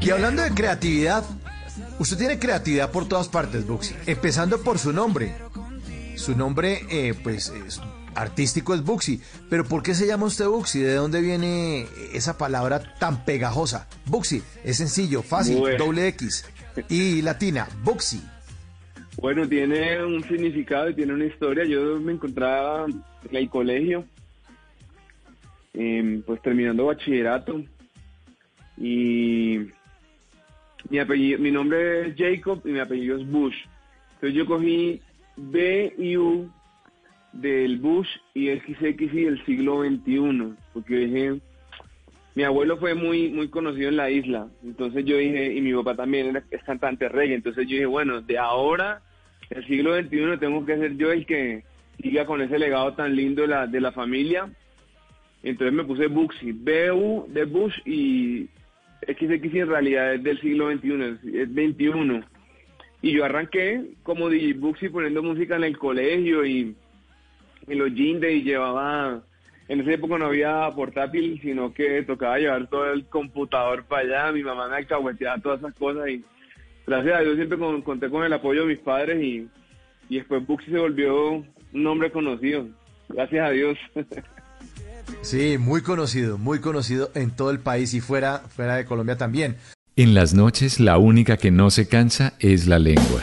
Y hablando de creatividad, usted tiene creatividad por todas partes, Buxi. Empezando por su nombre. Su nombre, eh, pues, es- artístico es Buxi. Pero ¿por qué se llama usted Buxi? ¿De dónde viene esa palabra tan pegajosa? Buxi, es sencillo, fácil, Bueno. doble X. Y latina, Buxi. Bueno, tiene un significado y tiene una historia. Yo me encontraba en el colegio, em, pues terminando bachillerato, y mi apellido, mi nombre es Jacob y mi apellido es Bush. Entonces yo cogí B y U del Bush y XX y del siglo XXI, porque dije, mi abuelo fue muy muy conocido en la isla, entonces yo dije, y mi papá también era, es cantante reggae, entonces yo dije, bueno, de ahora, el siglo XXI, tengo que ser yo el que siga con ese legado tan lindo de la, de la familia. Entonces me puse Buxi, B-U de Bush y XX en realidad es del siglo XXI, es, es 21. Y yo arranqué como DJ Buxi poniendo música en el colegio y en los jeans y llevaba, en esa época no había portátil, sino que tocaba llevar todo el computador para allá, mi mamá me alcahueteaba todas esas cosas y gracias a Dios siempre con- conté con el apoyo de mis padres y, y después Buxi se volvió un nombre conocido, gracias a Dios. Sí, muy conocido, muy conocido en todo el país y fuera, fuera de Colombia también. En las noches la única que no se cansa es la lengua.